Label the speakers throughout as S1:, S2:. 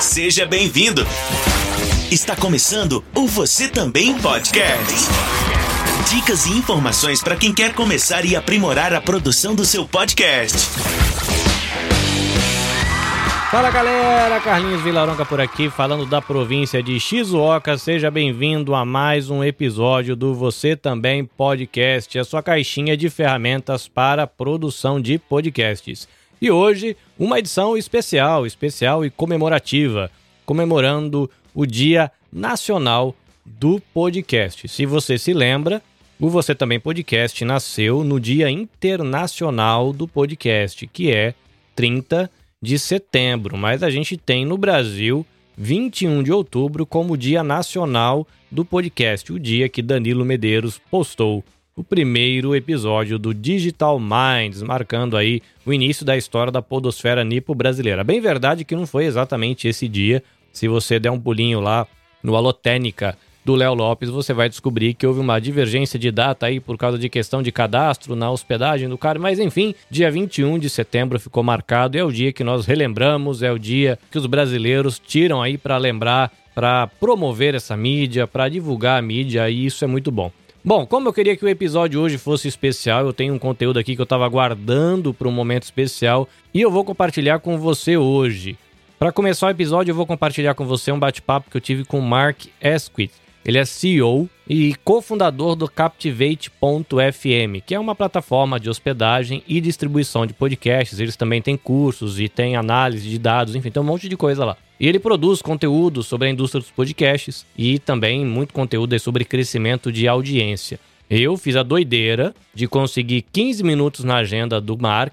S1: Seja bem-vindo. Está começando o Você Também Podcast. Dicas e informações para quem quer começar e aprimorar a produção do seu podcast.
S2: Fala galera, Carlinhos Vilaronca por aqui, falando da província de Shizuoka. Seja bem-vindo a mais um episódio do Você Também Podcast, a sua caixinha de ferramentas para produção de podcasts. E hoje, uma edição especial, especial e comemorativa, comemorando o Dia Nacional do Podcast. Se você se lembra, o Você Também Podcast nasceu no Dia Internacional do Podcast, que é 30 de setembro, mas a gente tem no Brasil 21 de outubro como Dia Nacional do Podcast, o dia que Danilo Medeiros postou o primeiro episódio do Digital Minds, marcando aí o início da história da podosfera nipo brasileira. Bem verdade que não foi exatamente esse dia. Se você der um pulinho lá no Alotênica do Léo Lopes, você vai descobrir que houve uma divergência de data aí por causa de questão de cadastro na hospedagem do cara, mas enfim, dia 21 de setembro ficou marcado, é o dia que nós relembramos, é o dia que os brasileiros tiram aí para lembrar, para promover essa mídia, para divulgar a mídia, e isso é muito bom. Bom, como eu queria que o episódio hoje fosse especial, eu tenho um conteúdo aqui que eu estava guardando para um momento especial e eu vou compartilhar com você hoje. Para começar o episódio, eu vou compartilhar com você um bate-papo que eu tive com o Mark Esquith. Ele é CEO e cofundador do Captivate.fm, que é uma plataforma de hospedagem e distribuição de podcasts. Eles também têm cursos e têm análise de dados, enfim, tem um monte de coisa lá. E ele produz conteúdo sobre a indústria dos podcasts e também muito conteúdo sobre crescimento de audiência. Eu fiz a doideira de conseguir 15 minutos na agenda do Mark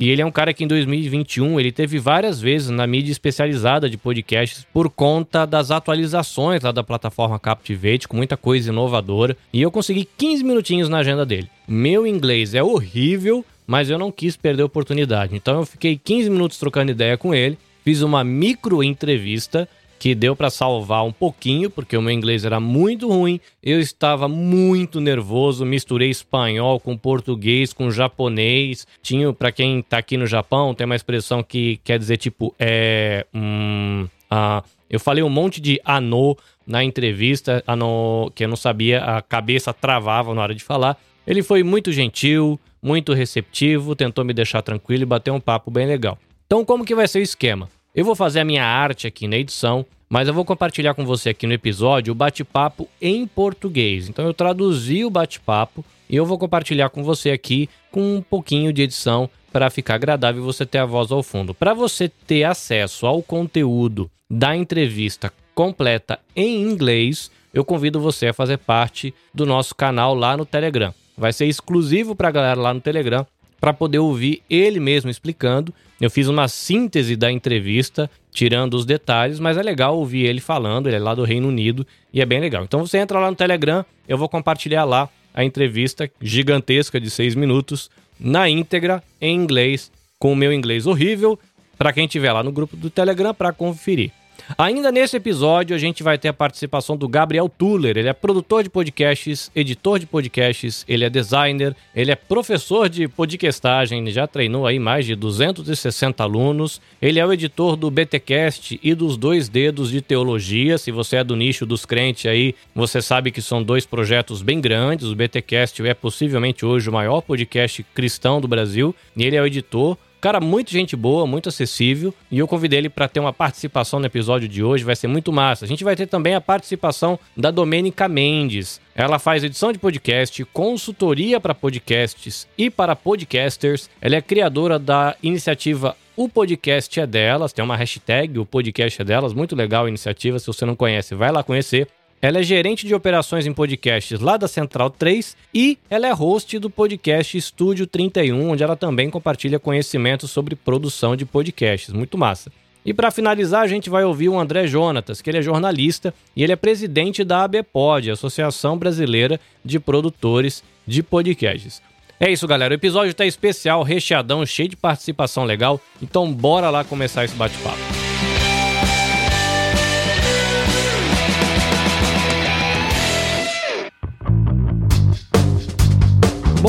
S2: e ele é um cara que em 2021 ele teve várias vezes na mídia especializada de podcasts por conta das atualizações lá da plataforma Captivate, com muita coisa inovadora. E eu consegui 15 minutinhos na agenda dele. Meu inglês é horrível, mas eu não quis perder a oportunidade. Então eu fiquei 15 minutos trocando ideia com ele, fiz uma micro entrevista que deu para salvar um pouquinho, porque o meu inglês era muito ruim, eu estava muito nervoso, misturei espanhol com português, com japonês. Tinha, para quem tá aqui no Japão, tem uma expressão que quer dizer tipo, é. Hum, ah, eu falei um monte de ano na entrevista, ano, que eu não sabia, a cabeça travava na hora de falar. Ele foi muito gentil, muito receptivo, tentou me deixar tranquilo e bater um papo bem legal. Então, como que vai ser o esquema? Eu vou fazer a minha arte aqui na edição, mas eu vou compartilhar com você aqui no episódio o bate-papo em português. Então eu traduzi o bate-papo e eu vou compartilhar com você aqui com um pouquinho de edição para ficar agradável você ter a voz ao fundo. Para você ter acesso ao conteúdo da entrevista completa em inglês, eu convido você a fazer parte do nosso canal lá no Telegram. Vai ser exclusivo para a galera lá no Telegram para poder ouvir ele mesmo explicando. Eu fiz uma síntese da entrevista, tirando os detalhes, mas é legal ouvir ele falando, ele é lá do Reino Unido e é bem legal. Então você entra lá no Telegram, eu vou compartilhar lá a entrevista gigantesca de seis minutos, na íntegra, em inglês, com o meu inglês horrível, para quem estiver lá no grupo do Telegram para conferir. Ainda nesse episódio, a gente vai ter a participação do Gabriel Tuller. Ele é produtor de podcasts, editor de podcasts, ele é designer, ele é professor de podcastagem, já treinou aí mais de 260 alunos. Ele é o editor do BTcast e dos Dois Dedos de Teologia. Se você é do nicho dos crentes aí, você sabe que são dois projetos bem grandes. O BTcast é possivelmente hoje o maior podcast cristão do Brasil e ele é o editor. Cara, muito gente boa, muito acessível. E eu convidei ele para ter uma participação no episódio de hoje. Vai ser muito massa. A gente vai ter também a participação da Domênica Mendes. Ela faz edição de podcast, consultoria para podcasts e para podcasters. Ela é criadora da iniciativa O Podcast é Delas. Tem uma hashtag, O Podcast é Delas. Muito legal a iniciativa. Se você não conhece, vai lá conhecer. Ela é gerente de operações em podcasts lá da Central 3 e ela é host do podcast Estúdio 31, onde ela também compartilha conhecimentos sobre produção de podcasts. Muito massa. E para finalizar, a gente vai ouvir o André Jonatas, que ele é jornalista e ele é presidente da ABPOD, Associação Brasileira de Produtores de Podcasts. É isso, galera. O episódio está especial, recheadão, cheio de participação legal. Então, bora lá começar esse bate-papo.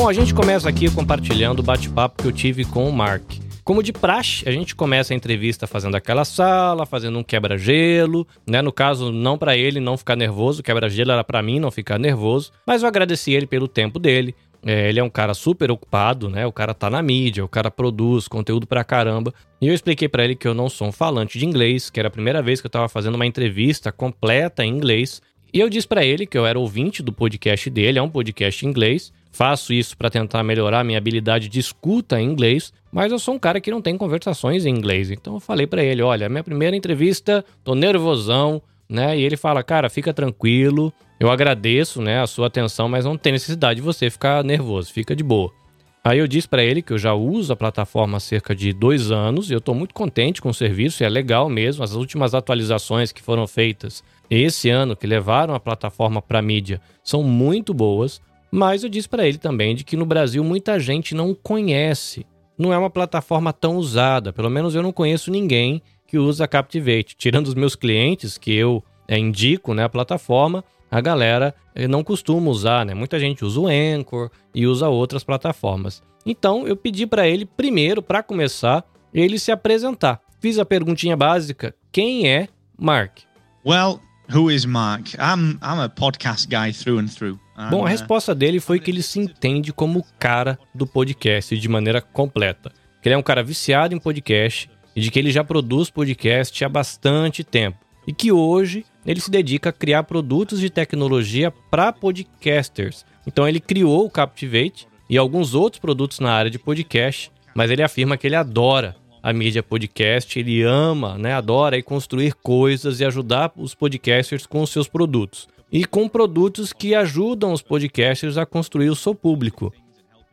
S2: Bom, a gente começa aqui compartilhando o bate-papo que eu tive com o Mark. Como de praxe, a gente começa a entrevista fazendo aquela sala, fazendo um quebra-gelo, né? No caso, não para ele não ficar nervoso, quebra-gelo era para mim não ficar nervoso, mas eu agradeci ele pelo tempo dele. É, ele é um cara super ocupado, né? O cara tá na mídia, o cara produz conteúdo pra caramba. E eu expliquei para ele que eu não sou um falante de inglês, que era a primeira vez que eu tava fazendo uma entrevista completa em inglês. E eu disse para ele que eu era ouvinte do podcast dele, é um podcast em inglês. Faço isso para tentar melhorar minha habilidade de escuta em inglês, mas eu sou um cara que não tem conversações em inglês. Então eu falei para ele, olha, minha primeira entrevista, tô nervosão, né? E ele fala, cara, fica tranquilo, eu agradeço, né, a sua atenção, mas não tem necessidade de você ficar nervoso, fica de boa. Aí eu disse para ele que eu já uso a plataforma há cerca de dois anos e eu estou muito contente com o serviço, é legal mesmo. As últimas atualizações que foram feitas esse ano, que levaram a plataforma para mídia, são muito boas. Mas eu disse para ele também de que no Brasil muita gente não conhece. Não é uma plataforma tão usada, pelo menos eu não conheço ninguém que usa Captivate. Tirando os meus clientes, que eu é, indico né, a plataforma, a galera eh, não costuma usar, né? Muita gente usa o Anchor e usa outras plataformas. Então eu pedi para ele primeiro, para começar, ele se apresentar. Fiz a perguntinha básica: quem é Mark?
S3: Well, who is Mark? I'm I'm a podcast guy through and through.
S2: Bom, a resposta dele foi que ele se entende como o cara do podcast de maneira completa. Que ele é um cara viciado em podcast e de que ele já produz podcast há bastante tempo e que hoje ele se dedica a criar produtos de tecnologia para podcasters. Então ele criou o Captivate e alguns outros produtos na área de podcast, mas ele afirma que ele adora a mídia podcast, ele ama, né, adora e construir coisas e ajudar os podcasters com os seus produtos. E com produtos que ajudam os podcasters a construir o seu público.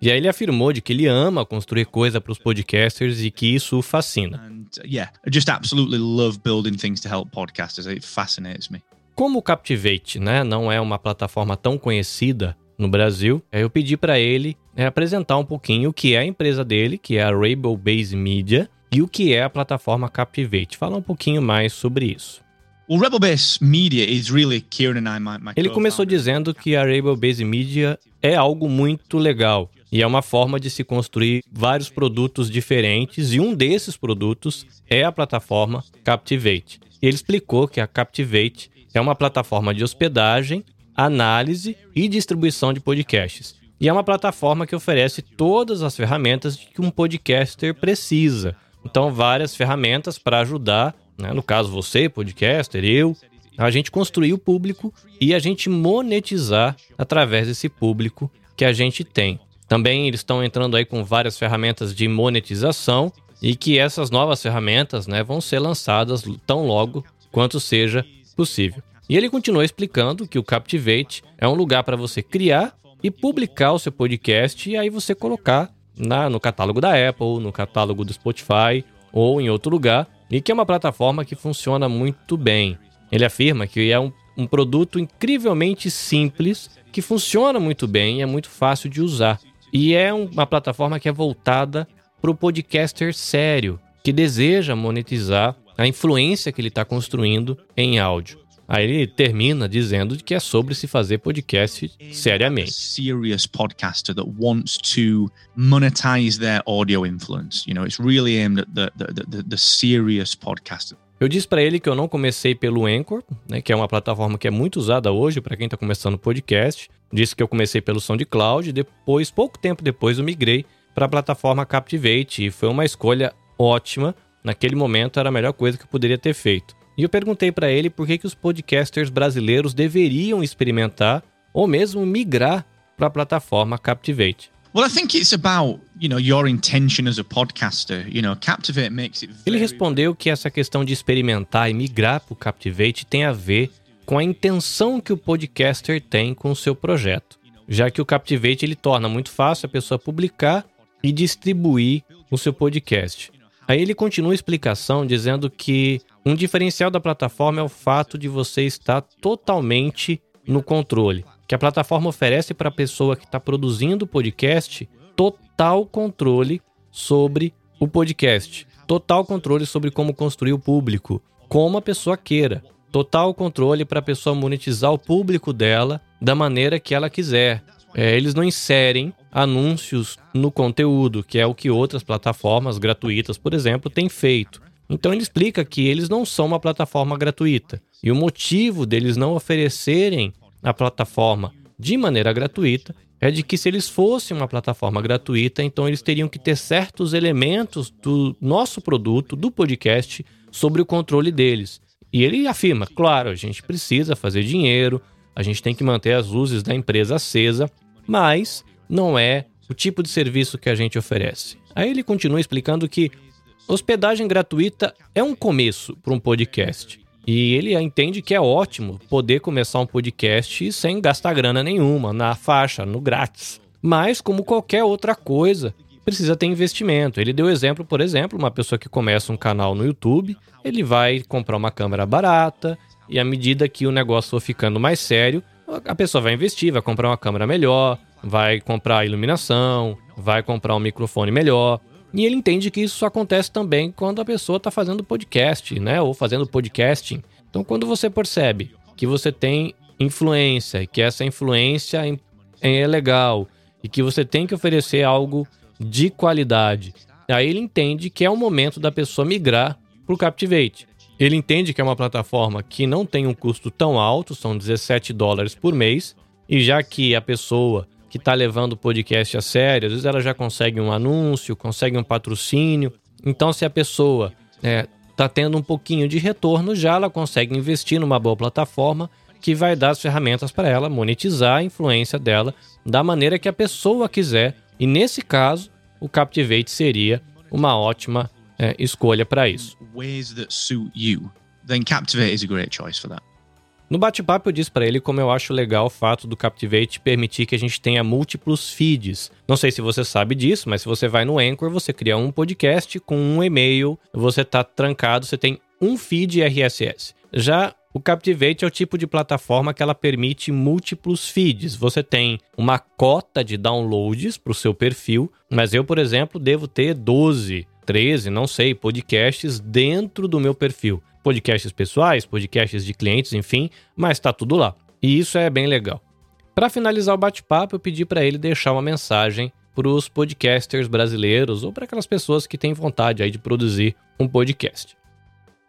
S2: E aí ele afirmou de que ele ama construir coisa para os podcasters e que isso o fascina. And,
S3: yeah, I just absolutely love building things to help podcasters. It fascinates me.
S2: Como o Captivate, né, não é uma plataforma tão conhecida no Brasil, eu pedi para ele né, apresentar um pouquinho o que é a empresa dele, que é a Rainbow Base Media, e o que é a plataforma Captivate. Fala um pouquinho mais sobre isso.
S3: Well, Rebel Base Media is really Kieran and I, my, my
S2: Ele começou dizendo que a Rainbow Base Media é algo muito legal e é uma forma de se construir vários produtos diferentes, e um desses produtos é a plataforma Captivate. E ele explicou que a Captivate é uma plataforma de hospedagem, análise e distribuição de podcasts. E é uma plataforma que oferece todas as ferramentas que um podcaster precisa. Então, várias ferramentas para ajudar, né? no caso você, podcaster, eu, a gente construir o público e a gente monetizar através desse público que a gente tem. Também eles estão entrando aí com várias ferramentas de monetização e que essas novas ferramentas né, vão ser lançadas tão logo quanto seja possível. E ele continua explicando que o Captivate é um lugar para você criar e publicar o seu podcast e aí você colocar na, no catálogo da Apple, no catálogo do Spotify ou em outro lugar, e que é uma plataforma que funciona muito bem. Ele afirma que é um, um produto incrivelmente simples, que funciona muito bem e é muito fácil de usar. E é uma plataforma que é voltada para o podcaster sério, que deseja monetizar a influência que ele está construindo em áudio. Aí ele termina dizendo que é sobre se fazer podcast seriamente.
S3: Serious podcaster that wants to monetize their audio influence. You know, it's really aimed at the the, the, the serious podcaster.
S2: Eu disse para ele que eu não comecei pelo Anchor, né, que é uma plataforma que é muito usada hoje para quem está começando podcast. Disse que eu comecei pelo SoundCloud e depois, pouco tempo depois, eu migrei para a plataforma Captivate e foi uma escolha ótima. Naquele momento era a melhor coisa que eu poderia ter feito. E eu perguntei para ele por que, que os podcasters brasileiros deveriam experimentar ou mesmo migrar para a plataforma Captivate. Ele respondeu que essa questão de experimentar e migrar para o Captivate tem a ver com a intenção que o podcaster tem com o seu projeto, já que o Captivate ele torna muito fácil a pessoa publicar e distribuir o seu podcast. Aí ele continua a explicação dizendo que um diferencial da plataforma é o fato de você estar totalmente no controle que a plataforma oferece para a pessoa que está produzindo o podcast total controle sobre o podcast, total controle sobre como construir o público, como a pessoa queira, total controle para a pessoa monetizar o público dela da maneira que ela quiser. É, eles não inserem anúncios no conteúdo, que é o que outras plataformas gratuitas, por exemplo, têm feito. Então ele explica que eles não são uma plataforma gratuita. E o motivo deles não oferecerem a plataforma de maneira gratuita é de que se eles fossem uma plataforma gratuita, então eles teriam que ter certos elementos do nosso produto, do podcast, sobre o controle deles. E ele afirma, claro, a gente precisa fazer dinheiro, a gente tem que manter as luzes da empresa acesa, mas não é o tipo de serviço que a gente oferece. Aí ele continua explicando que hospedagem gratuita é um começo para um podcast. E ele entende que é ótimo poder começar um podcast sem gastar grana nenhuma, na faixa, no grátis. Mas, como qualquer outra coisa, precisa ter investimento. Ele deu exemplo, por exemplo, uma pessoa que começa um canal no YouTube, ele vai comprar uma câmera barata e à medida que o negócio for ficando mais sério, a pessoa vai investir, vai comprar uma câmera melhor, vai comprar iluminação, vai comprar um microfone melhor. E ele entende que isso acontece também quando a pessoa está fazendo podcast, né? Ou fazendo podcasting. Então, quando você percebe que você tem influência, que essa influência é legal e que você tem que oferecer algo de qualidade, aí ele entende que é o momento da pessoa migrar para o Captivate. Ele entende que é uma plataforma que não tem um custo tão alto, são 17 dólares por mês, e já que a pessoa que está levando o podcast a sério, às vezes ela já consegue um anúncio, consegue um patrocínio. Então, se a pessoa está é, tá tendo um pouquinho de retorno, já ela consegue investir numa boa plataforma que vai dar as ferramentas para ela monetizar a influência dela da maneira que a pessoa quiser. E nesse caso, o Captivate seria uma ótima é, escolha para isso. Ways that suit you, then Captivate is a great choice for that. No bate-papo eu disse para ele como eu acho legal o fato do Captivate permitir que a gente tenha múltiplos feeds. Não sei se você sabe disso, mas se você vai no Anchor, você cria um podcast com um e-mail, você tá trancado, você tem um feed RSS. Já o Captivate é o tipo de plataforma que ela permite múltiplos feeds. Você tem uma cota de downloads para o seu perfil, mas eu, por exemplo, devo ter 12, 13, não sei, podcasts dentro do meu perfil podcasts pessoais, podcasts de clientes, enfim, mas está tudo lá. E isso é bem legal. Para finalizar o bate-papo, eu pedi para ele deixar uma mensagem para os podcasters brasileiros ou para aquelas pessoas que têm vontade aí de produzir um podcast.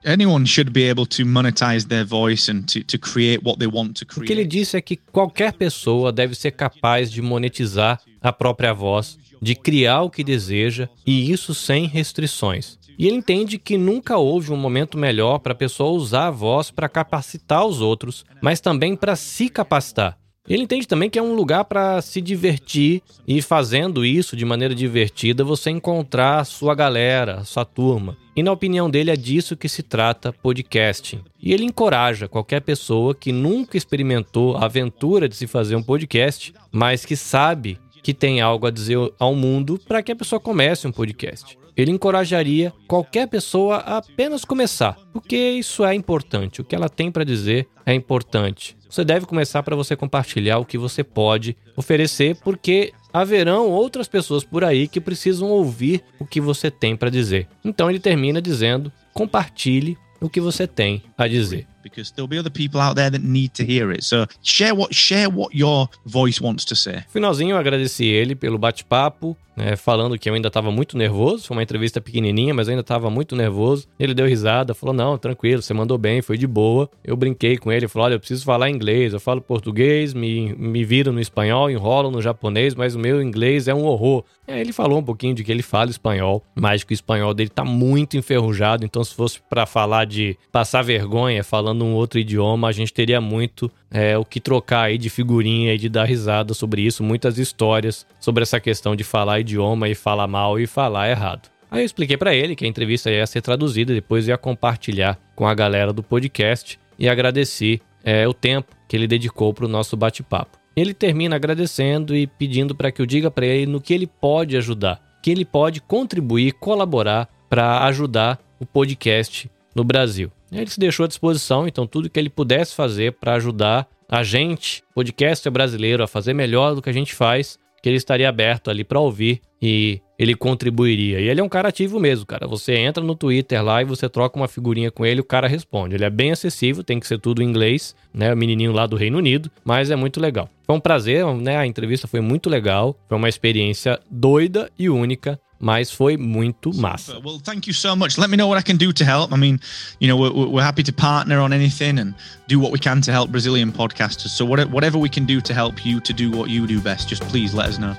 S2: Anyone should be able to monetize their voice and to, to create what they want to create. O que ele disse é que qualquer pessoa deve ser capaz de monetizar a própria voz, de criar o que deseja e isso sem restrições. E ele entende que nunca houve um momento melhor para a pessoa usar a voz para capacitar os outros, mas também para se capacitar. Ele entende também que é um lugar para se divertir e fazendo isso de maneira divertida você encontrar sua galera, sua turma. E na opinião dele é disso que se trata podcasting. E ele encoraja qualquer pessoa que nunca experimentou a aventura de se fazer um podcast, mas que sabe que tem algo a dizer ao mundo para que a pessoa comece um podcast ele encorajaria qualquer pessoa a apenas começar, porque isso é importante. O que ela tem para dizer é importante. Você deve começar para você compartilhar o que você pode oferecer, porque haverão outras pessoas por aí que precisam ouvir o que você tem para dizer. Então ele termina dizendo: compartilhe o que você tem a dizer. Because there'll be other people out there that need to hear it. So share what share what your voice wants to say. Finalzinho, eu agradeci ele pelo bate-papo, né, falando que eu ainda estava muito nervoso. Foi uma entrevista pequenininha, mas eu ainda estava muito nervoso. Ele deu risada, falou: Não, tranquilo, você mandou bem, foi de boa. Eu brinquei com ele, falou: Olha, eu preciso falar inglês. Eu falo português, me, me viro no espanhol, enrolo no japonês, mas o meu inglês é um horror. É, ele falou um pouquinho de que ele fala espanhol, mas que o espanhol dele tá muito enferrujado. Então, se fosse para falar de passar vergonha falando um outro idioma, a gente teria muito é, o que trocar aí de figurinha e de dar risada sobre isso, muitas histórias sobre essa questão de falar idioma e falar mal e falar errado. Aí eu expliquei para ele que a entrevista ia ser traduzida, depois ia compartilhar com a galera do podcast e agradeci é, o tempo que ele dedicou para o nosso bate-papo. Ele termina agradecendo e pedindo para que eu diga para ele no que ele pode ajudar, que ele pode contribuir, colaborar para ajudar o podcast no Brasil. Ele se deixou à disposição, então tudo que ele pudesse fazer para ajudar a gente, podcaster brasileiro, a fazer melhor do que a gente faz, que ele estaria aberto ali para ouvir e ele contribuiria. E ele é um cara ativo mesmo, cara. Você entra no Twitter lá e você troca uma figurinha com ele, o cara responde. Ele é bem acessível, tem que ser tudo em inglês, né? O menininho lá do Reino Unido, mas é muito legal. Foi um prazer, né? A entrevista foi muito legal, foi uma experiência doida e única mas foi muito massa.
S3: Well, thank you so much. Let me know what I can do to help. I mean, you know, we're, we're happy to partner on anything and do what we can to help Brazilian podcasters. So whatever we can do to help you to do what you do best, just please let us know.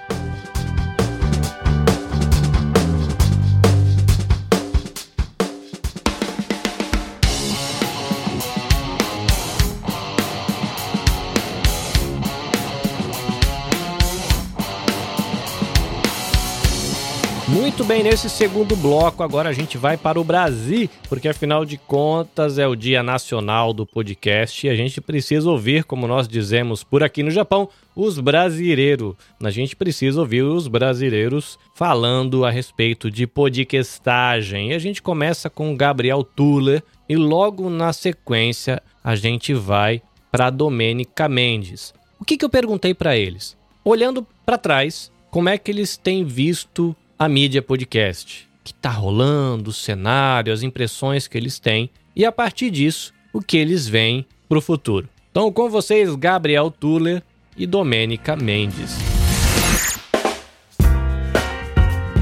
S2: Bem, nesse segundo bloco, agora a gente vai para o Brasil, porque afinal de contas é o Dia Nacional do Podcast e a gente precisa ouvir, como nós dizemos por aqui no Japão, os brasileiros. A gente precisa ouvir os brasileiros falando a respeito de podcastagem. E a gente começa com Gabriel Tuller e logo na sequência a gente vai para Domênica Mendes. O que, que eu perguntei para eles? Olhando para trás, como é que eles têm visto a mídia podcast, que está rolando, o cenário, as impressões que eles têm e a partir disso, o que eles veem para o futuro. Então, com vocês, Gabriel Tuller e Domênica Mendes.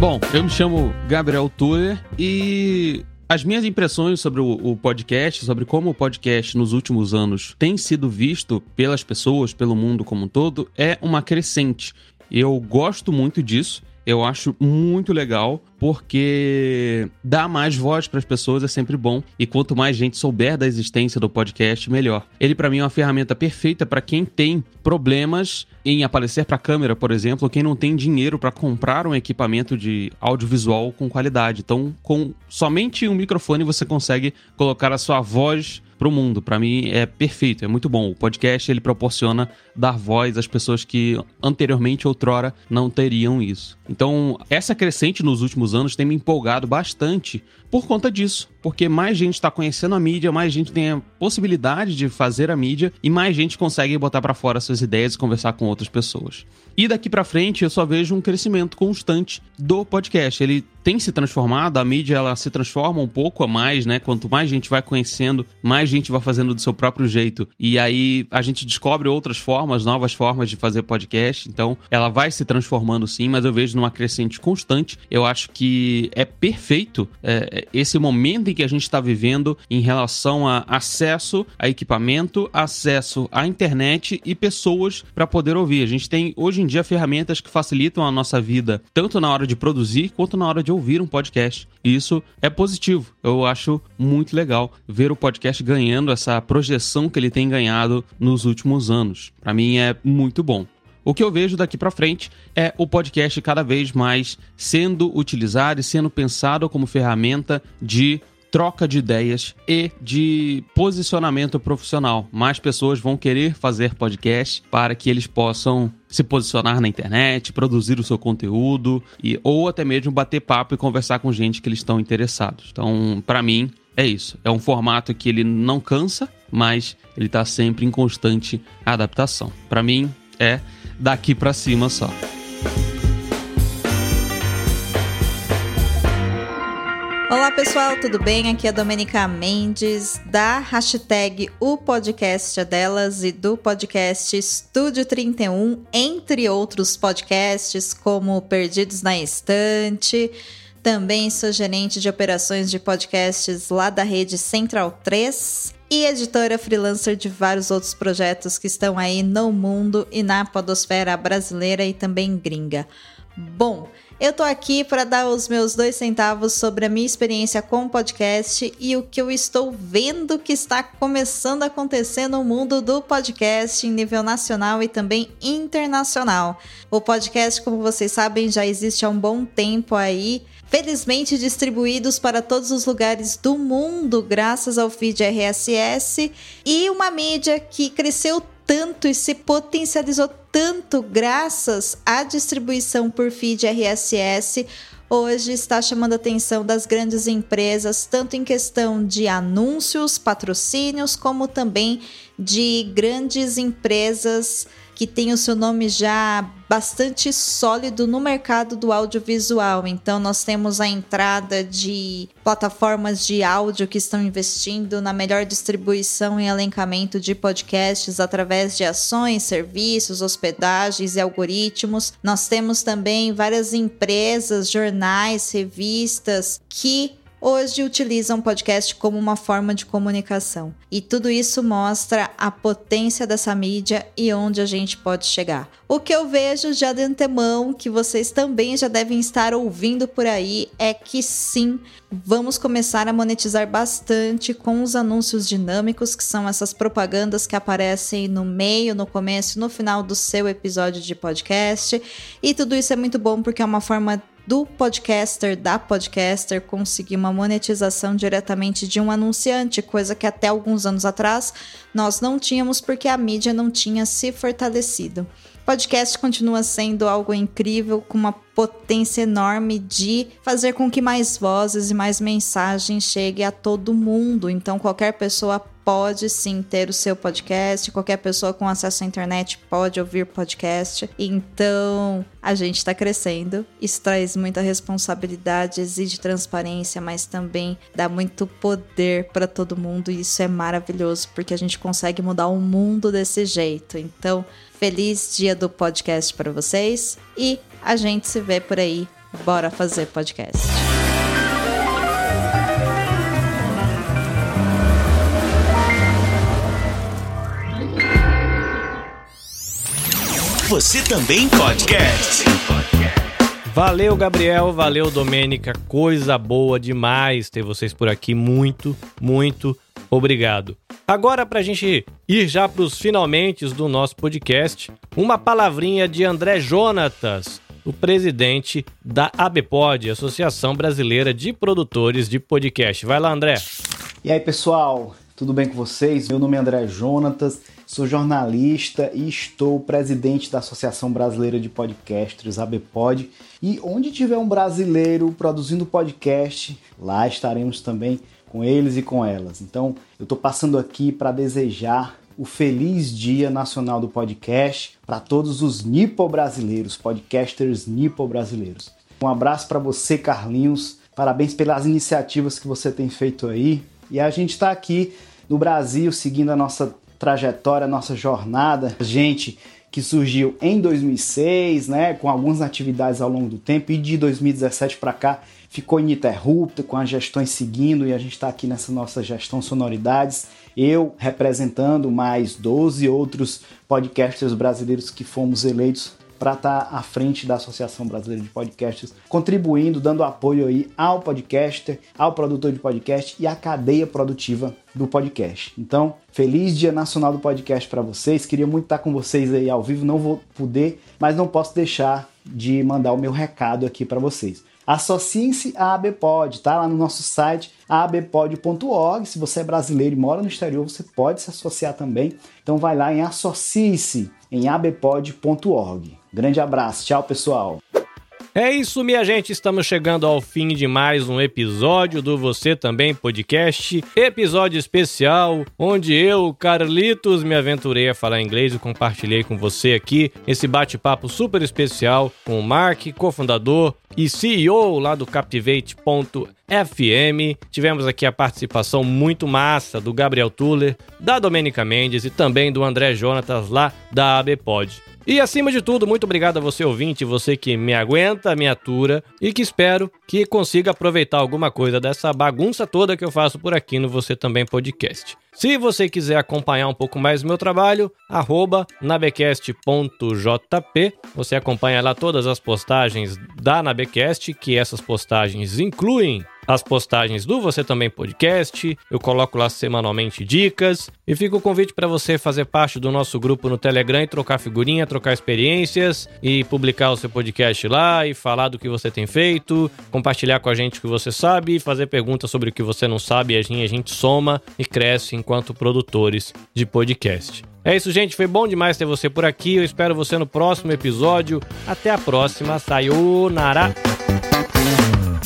S4: Bom, eu me chamo Gabriel Tuller e as minhas impressões sobre o, o, podcast, sobre como o podcast nos últimos anos tem sido visto pelas pessoas, pelo mundo como um todo, é uma crescente. Eu gosto muito disso eu acho muito legal porque dar mais voz para as pessoas é sempre bom e quanto mais gente souber da existência do podcast, melhor. Ele para mim é uma ferramenta perfeita para quem tem problemas em aparecer para a câmera, por exemplo, quem não tem dinheiro para comprar um equipamento de audiovisual com qualidade. Então, com somente um microfone você consegue colocar a sua voz para o mundo. Para mim é perfeito, é muito bom. O podcast ele proporciona dar voz às pessoas que anteriormente, outrora, não teriam isso. Então, essa crescente nos últimos anos tem me empolgado bastante por conta disso, porque mais gente está conhecendo a mídia, mais gente tem a possibilidade de fazer a mídia e mais gente consegue botar para fora suas ideias e conversar com pessoas. E daqui para frente eu só vejo um crescimento constante do podcast. Ele tem se transformado, a mídia ela se transforma um pouco a mais, né? Quanto mais gente vai conhecendo, mais gente vai fazendo do seu próprio jeito. E aí a gente descobre outras formas, novas formas de fazer podcast. Então ela vai se transformando sim, mas eu vejo numa crescente constante. Eu acho que é perfeito é, esse momento em que a gente está vivendo em relação a acesso a equipamento, acesso à internet e pessoas para poder ouvir. A gente tem hoje em dia ferramentas que facilitam a nossa vida, tanto na hora de produzir quanto na hora de ouvir um podcast. E isso é positivo. Eu acho muito legal ver o podcast ganhando essa projeção que ele tem ganhado nos últimos anos. Para mim é muito bom. O que eu vejo daqui para frente é o podcast cada vez mais sendo utilizado e sendo pensado como ferramenta de troca de ideias e de posicionamento profissional. Mais pessoas vão querer fazer podcast para que eles possam se posicionar na internet, produzir o seu conteúdo e ou até mesmo bater papo e conversar com gente que eles estão interessados. Então, para mim, é isso. É um formato que ele não cansa, mas ele está sempre em constante adaptação. Para mim, é daqui para cima só.
S5: Olá pessoal, tudo bem? Aqui é a Domenica Mendes da hashtag O Podcast é Delas e do podcast Estúdio 31, entre outros podcasts como Perdidos na Estante. Também sou gerente de operações de podcasts lá da rede Central 3 e editora freelancer de vários outros projetos que estão aí no mundo e na podosfera brasileira e também gringa. Bom, eu tô aqui para dar os meus dois centavos sobre a minha experiência com o podcast e o que eu estou vendo que está começando a acontecer no mundo do podcast em nível nacional e também internacional. O podcast, como vocês sabem, já existe há um bom tempo aí felizmente distribuídos para todos os lugares do mundo graças ao feed RSS e uma mídia que cresceu tanto e se potencializou tanto graças à distribuição por feed RSS hoje está chamando a atenção das grandes empresas, tanto em questão de anúncios, patrocínios, como também de grandes empresas que tem o seu nome já bastante sólido no mercado do audiovisual. Então, nós temos a entrada de plataformas de áudio que estão investindo na melhor distribuição e elencamento de podcasts através de ações, serviços, hospedagens e algoritmos. Nós temos também várias empresas, jornais, revistas que hoje utilizam podcast como uma forma de comunicação. E tudo isso mostra a potência dessa mídia e onde a gente pode chegar. O que eu vejo já de antemão, que vocês também já devem estar ouvindo por aí, é que sim, vamos começar a monetizar bastante com os anúncios dinâmicos, que são essas propagandas que aparecem no meio, no começo, no final do seu episódio de podcast. E tudo isso é muito bom porque é uma forma do podcaster, da podcaster, conseguir uma monetização diretamente de um anunciante, coisa que até alguns anos atrás nós não tínhamos porque a mídia não tinha se fortalecido. Podcast continua sendo algo incrível, com uma potência enorme de fazer com que mais vozes e mais mensagens cheguem a todo mundo. Então, qualquer pessoa pode sim ter o seu podcast, qualquer pessoa com acesso à internet pode ouvir podcast. Então, a gente está crescendo. Isso traz muita responsabilidade, exige transparência, mas também dá muito poder para todo mundo e isso é maravilhoso porque a gente consegue mudar o mundo desse jeito. Então, feliz dia do podcast para vocês e a gente se vê por aí. Bora fazer podcast.
S1: Você também podcast.
S2: Valeu, Gabriel. Valeu, Domênica. Coisa boa demais ter vocês por aqui. Muito, muito obrigado. Agora, para a gente ir já para os finalmente do nosso podcast, uma palavrinha de André Jonatas, o presidente da ABPOD, Associação Brasileira de Produtores de Podcast. Vai lá, André.
S6: E aí, pessoal, tudo bem com vocês? Meu nome é André Jonatas Sou jornalista e estou presidente da Associação Brasileira de Podcasters, ABPOD. E onde tiver um brasileiro produzindo podcast, lá estaremos também com eles e com elas. Então, eu estou passando aqui para desejar o feliz Dia Nacional do Podcast para todos os nipo brasileiros, podcasters nipo brasileiros. Um abraço para você, Carlinhos. Parabéns pelas iniciativas que você tem feito aí. E a gente está aqui no Brasil seguindo a nossa trajetória, nossa jornada, gente que surgiu em 2006, né, com algumas atividades ao longo do tempo e de 2017 para cá ficou ininterrupta com as gestões seguindo e a gente está aqui nessa nossa gestão sonoridades. Eu representando mais 12 outros podcasters brasileiros que fomos eleitos para estar tá à frente da Associação Brasileira de Podcasts, contribuindo, dando apoio aí ao podcaster, ao produtor de podcast e à cadeia produtiva do podcast. Então, feliz Dia Nacional do Podcast para vocês. Queria muito estar com vocês aí ao vivo, não vou poder, mas não posso deixar de mandar o meu recado aqui para vocês. Associem-se à ABPOD, tá? Lá no nosso site, abpod.org. Se você é brasileiro e mora no exterior, você pode se associar também. Então vai lá em associe-se em abpod.org. Grande abraço, tchau pessoal.
S2: É isso, minha gente. Estamos chegando ao fim de mais um episódio do Você Também Podcast. Episódio especial, onde eu, Carlitos, me aventurei a falar inglês e compartilhei com você aqui esse bate-papo super especial com o Mark, cofundador e CEO lá do Captivate.fm. Tivemos aqui a participação muito massa do Gabriel Tuller, da Domênica Mendes e também do André Jonatas lá da ABPod. E acima de tudo, muito obrigado a você ouvinte, você que me aguenta, me atura e que espero que consiga aproveitar alguma coisa dessa bagunça toda que eu faço por aqui no Você Também Podcast. Se você quiser acompanhar um pouco mais do meu trabalho, arroba nabecast.jp. Você acompanha lá todas as postagens da Nabecast, que essas postagens incluem as postagens do Você Também Podcast. Eu coloco lá semanalmente dicas e fica o convite para você fazer parte do nosso grupo no Telegram e trocar figurinha, trocar experiências e publicar o seu podcast lá e falar do que você tem feito, compartilhar com a gente o que você sabe, fazer perguntas sobre o que você não sabe e a gente, soma e cresce enquanto produtores de podcast. É isso, gente. Foi bom demais ter você por aqui. Eu espero você no próximo episódio. Até a próxima. Sayonara.